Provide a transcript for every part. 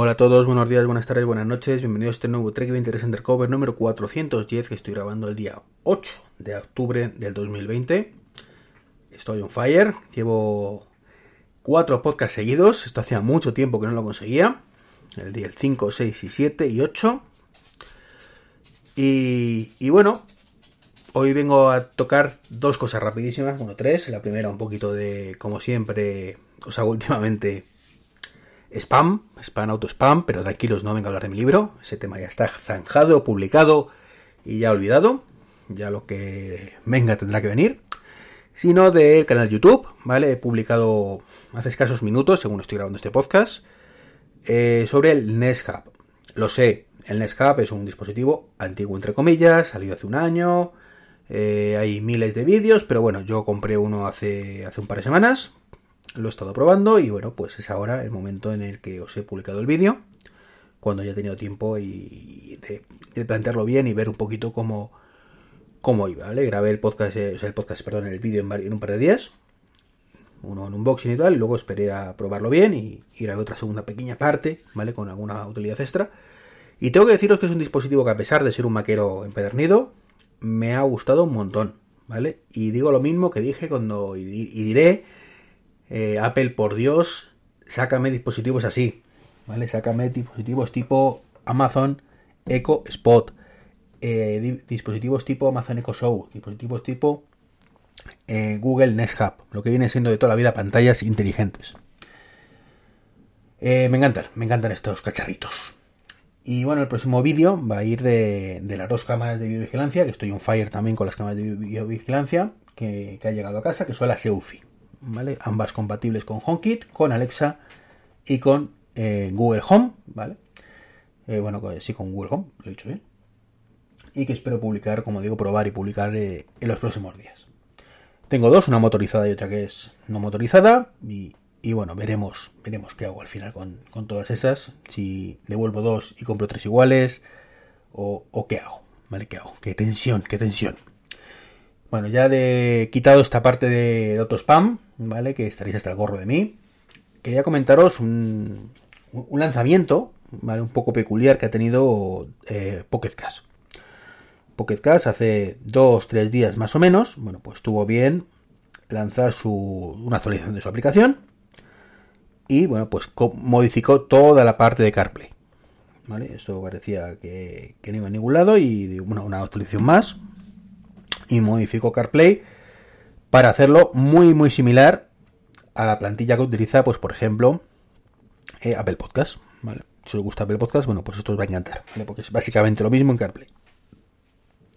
Hola a todos, buenos días, buenas tardes, buenas noches, bienvenidos a este nuevo Trek 23 Undercover número 410 que estoy grabando el día 8 de octubre del 2020. Estoy on fire, llevo cuatro podcasts seguidos, esto hacía mucho tiempo que no lo conseguía, el día 5, 6 y 7 y 8. Y, y bueno, hoy vengo a tocar dos cosas rapidísimas, bueno, tres. La primera un poquito de, como siempre, os hago últimamente spam, spam, auto spam, pero tranquilos, no vengo a hablar de mi libro, ese tema ya está zanjado, publicado y ya olvidado, ya lo que venga tendrá que venir, sino del canal YouTube, ¿vale? He publicado hace escasos minutos, según estoy grabando este podcast, eh, sobre el Nest Hub. Lo sé, el Nest Hub es un dispositivo antiguo entre comillas, salido hace un año, eh, hay miles de vídeos, pero bueno, yo compré uno hace, hace un par de semanas, lo he estado probando y bueno, pues es ahora el momento en el que os he publicado el vídeo, cuando ya he tenido tiempo y de, plantearlo bien y ver un poquito cómo, cómo iba, ¿vale? Grabé el podcast, eh, o sea, el podcast, perdón, el vídeo en, un par de días, uno en unboxing y tal, y luego esperé a probarlo bien y, y grabé otra segunda pequeña parte, ¿vale? Con alguna utilidad extra. Y tengo que deciros que es un dispositivo que a pesar de ser un maquero empedernido, me ha gustado un montón, ¿vale? Y digo lo mismo que dije cuando, y diré eh, Apple, por Dios, sácame dispositivos así, ¿vale? Sácame dispositivos tipo Amazon Echo Spot, eh, dispositivos tipo Amazon Echo Show, dispositivos tipo eh, Google Nest Hub, lo que viene siendo de toda la vida pantallas inteligentes. me encantan, me encantan estos cacharritos. Y bueno, el próximo vídeo va a ir de, las dos cámaras de videovigilancia, que estoy on fire también con las cámaras de videovigilancia que, que ha llegado a casa, que son las EUFI. ¿Vale? Ambas compatibles con HomeKit, con Alexa y con eh, Google Home, ¿vale? Eh, bueno, sí, con Google Home, lo he dicho bien. Y que espero publicar, como digo, probar y publicar eh, en los próximos días. Tengo dos, una motorizada y otra que es no motorizada. Y, bueno, veremos, veremos qué hago al final con, todas esas. Si devuelvo dos y compro tres iguales. O, o qué hago, ¿vale? ¿Qué hago? Qué tensión, qué tensión. Bueno, ya de quitado esta parte de spam, ¿vale? Que estaréis hasta el gorro de mí. Quería comentaros un, lanzamiento, ¿vale? Un poco peculiar que ha tenido eh, Pocket Cash. Pocket Cash hace dos, tres días más o menos, bueno, pues estuvo bien lanzar su, una actualización de su aplicación y, bueno, pues modificó toda la parte de CarPlay. ¿Vale? Eso parecía que, no iba a ningún lado y bueno, una actualización más y modificó CarPlay para hacerlo muy muy similar a la plantilla que utiliza, pues por ejemplo, eh, Apple Podcast. ¿vale? Si os gusta Apple Podcast, bueno, pues esto os va a encantar, ¿vale? porque es básicamente lo mismo en CarPlay.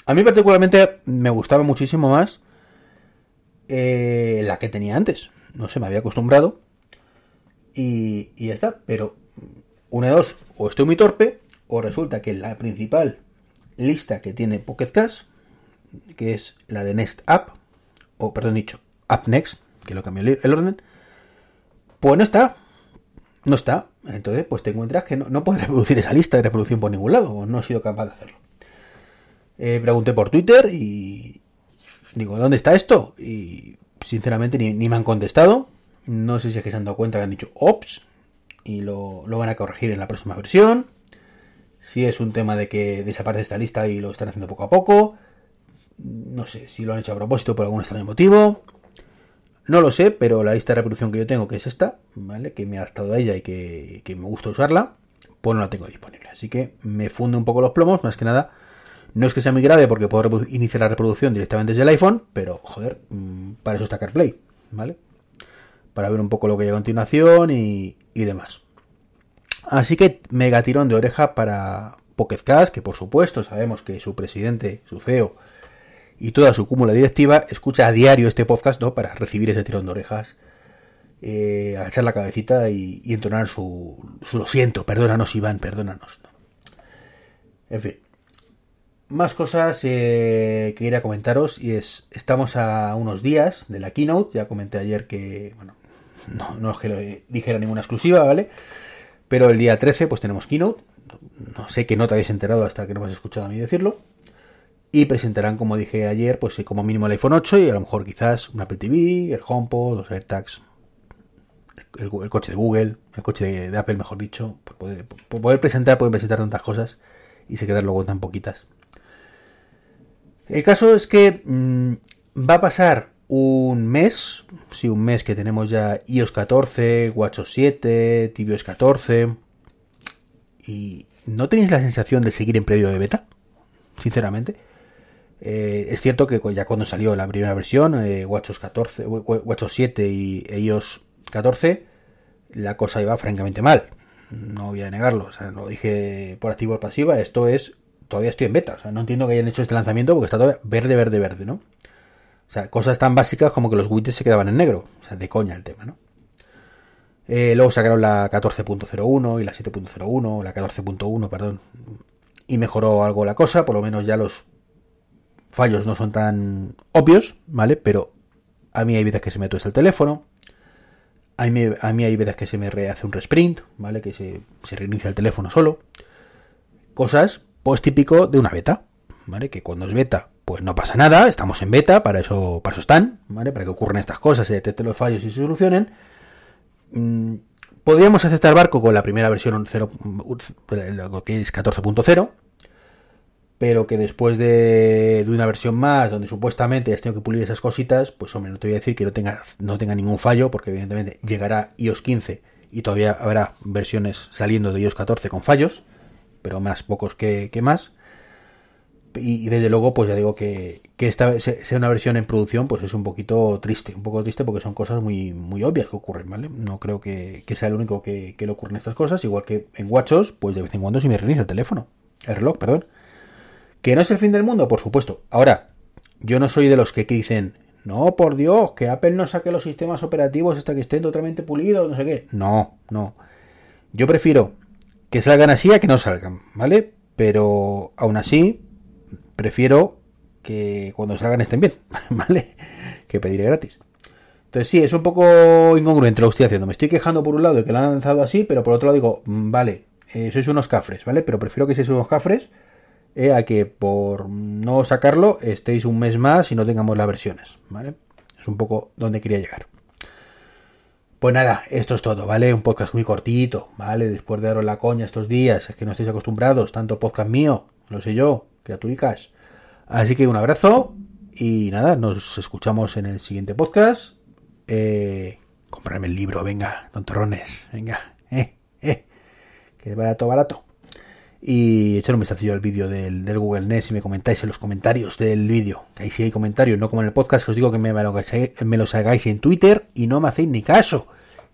A mí particularmente me gustaba muchísimo más eh, la que tenía antes. No sé, me había acostumbrado. Y, y ya está. Pero una de dos, o estoy muy torpe, o resulta que la principal lista que tiene Pocket Cash que es la de Next App, o perdón dicho, App Next, que lo cambió el orden, pues no está. No está. Entonces, pues te encuentras que no, no puedes reproducir esa lista de reproducción por ningún lado, o no he sido capaz de hacerlo. Eh, pregunté por Twitter y digo, ¿dónde está esto? Y sinceramente ni, me han contestado. No sé si es que se han dado cuenta que han dicho ops y lo, lo, van a corregir en la próxima versión. Si es un tema de que desaparece esta lista y lo están haciendo poco a poco. No sé si lo han hecho a propósito por algún extraño motivo. No lo sé, pero la lista de reproducción que yo tengo, que es esta, ¿vale? Que me ha adaptado a ella y que, me gusta usarla, pues no la tengo disponible. Así que me funde un poco los plomos, más que nada. No es que sea muy grave porque puedo iniciar la reproducción directamente desde el iPhone, pero joder, mm, para eso está CarPlay, ¿vale? Para ver un poco lo que hay a continuación y, y demás. Así que mega tirón de oreja para Pocket Cast, que por supuesto sabemos que su presidente, su CEO, y toda su cúmula directiva escucha a diario este podcast, ¿no? Para recibir ese tirón de orejas, eh, agachar la cabecita y, entonar su, su, lo siento, perdónanos Iván, perdónanos. En fin. Más cosas eh, que quería comentaros y es, estamos a unos días de la keynote, ya comenté ayer que, bueno, no, no que dijera ninguna exclusiva, ¿vale? Pero el día 13 pues tenemos keynote, no sé qué no te habéis enterado hasta que no me has escuchado a mí decirlo y presentarán, como dije ayer, pues como mínimo el iPhone 8 y a lo mejor quizás un Apple TV, el HomePod, los AirTags, el, coche de Google, el coche de, Apple, mejor dicho, por poder, presentar, pueden presentar tantas cosas y se quedan luego tan poquitas. El caso es que mm, va a pasar un mes, sí, un mes que tenemos ya iOS 14, WatchOS 7, tvOS 14, y ¿no tenéis la sensación de seguir en periodo de beta? Sinceramente. Eh, es cierto que ya cuando salió la primera versión, eh, WatchOS 14, WatchOS 7 y e iOS 14, la cosa iba francamente mal. No voy a negarlo. O sea, lo dije por activo o pasiva. Esto es. Todavía estoy en beta. O sea, no entiendo que hayan hecho este lanzamiento porque está todavía verde, verde, verde, ¿no? O sea, cosas tan básicas como que los widgets se quedaban en negro. O sea, de coña el tema, ¿no? Eh, luego sacaron la 14.01 y la 7.01, la 14.1, perdón. Y mejoró algo la cosa, por lo menos ya los fallos no son tan obvios, ¿vale? Pero a mí hay veces que se me tuesta el teléfono. A mí, a mí hay veces que se me hace un resprint, ¿vale? Que se, reinicia el teléfono solo. Cosas, pues típico de una beta, ¿vale? Que cuando es beta, pues no pasa nada, estamos en beta, para eso, para eso están, ¿vale? Para que ocurran estas cosas, se detecten los fallos y se solucionen. Mm, podríamos aceptar barco con la primera versión 0, lo que es 14.0, pero que después de, una versión más, donde supuestamente has tenido que pulir esas cositas, pues hombre, no te voy a decir que no tenga, no tenga ningún fallo, porque evidentemente llegará iOS 15 y todavía habrá versiones saliendo de iOS 14 con fallos, pero más pocos que, más. Y, desde luego, pues ya digo que, esta sea una versión en producción, pues es un poquito triste, un poco triste porque son cosas muy, muy obvias que ocurren, ¿vale? No creo que, sea el único que, que le ocurren estas cosas, igual que en WatchOS, pues de vez en cuando se me reinicia el teléfono, el reloj, perdón. ¿Que no es el fin del mundo? Por supuesto. Ahora, yo no soy de los que dicen, no, por Dios, que Apple no saque los sistemas operativos hasta que estén totalmente pulidos, no sé qué. No, no. Yo prefiero que salgan así a que no salgan, ¿vale? Pero aún así, prefiero que cuando salgan estén bien, ¿vale? Que pediré gratis. Entonces sí, es un poco incongruente lo que estoy haciendo. Me estoy quejando por un lado de que lo han lanzado así, pero por otro lado digo, mm, vale, eh, sois unos cafres, ¿vale? Pero prefiero que seáis unos cafres eh, a que por no sacarlo estéis un mes más y no tengamos las versiones, ¿vale? Es un poco donde quería llegar. Pues nada, esto es todo, ¿vale? Un podcast muy cortito, ¿vale? Después de daros la coña estos días, es que no estáis acostumbrados, tanto podcast mío, lo sé yo, criaturicas. Así que un abrazo y nada, nos escuchamos en el siguiente podcast. Eh, comprarme el libro, venga, tontorrones, venga, eh, eh, que es barato, barato y echar un vistazo al vídeo del, Google Nest si me comentáis en los comentarios del vídeo. Que ahí sí hay comentarios, no como en el podcast que os digo que me, me los hagáis en Twitter y no me hacéis ni caso.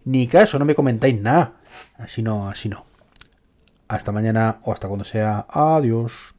Ni caso, no me comentáis nada. Así no, así no. Hasta mañana o hasta cuando sea. Adiós.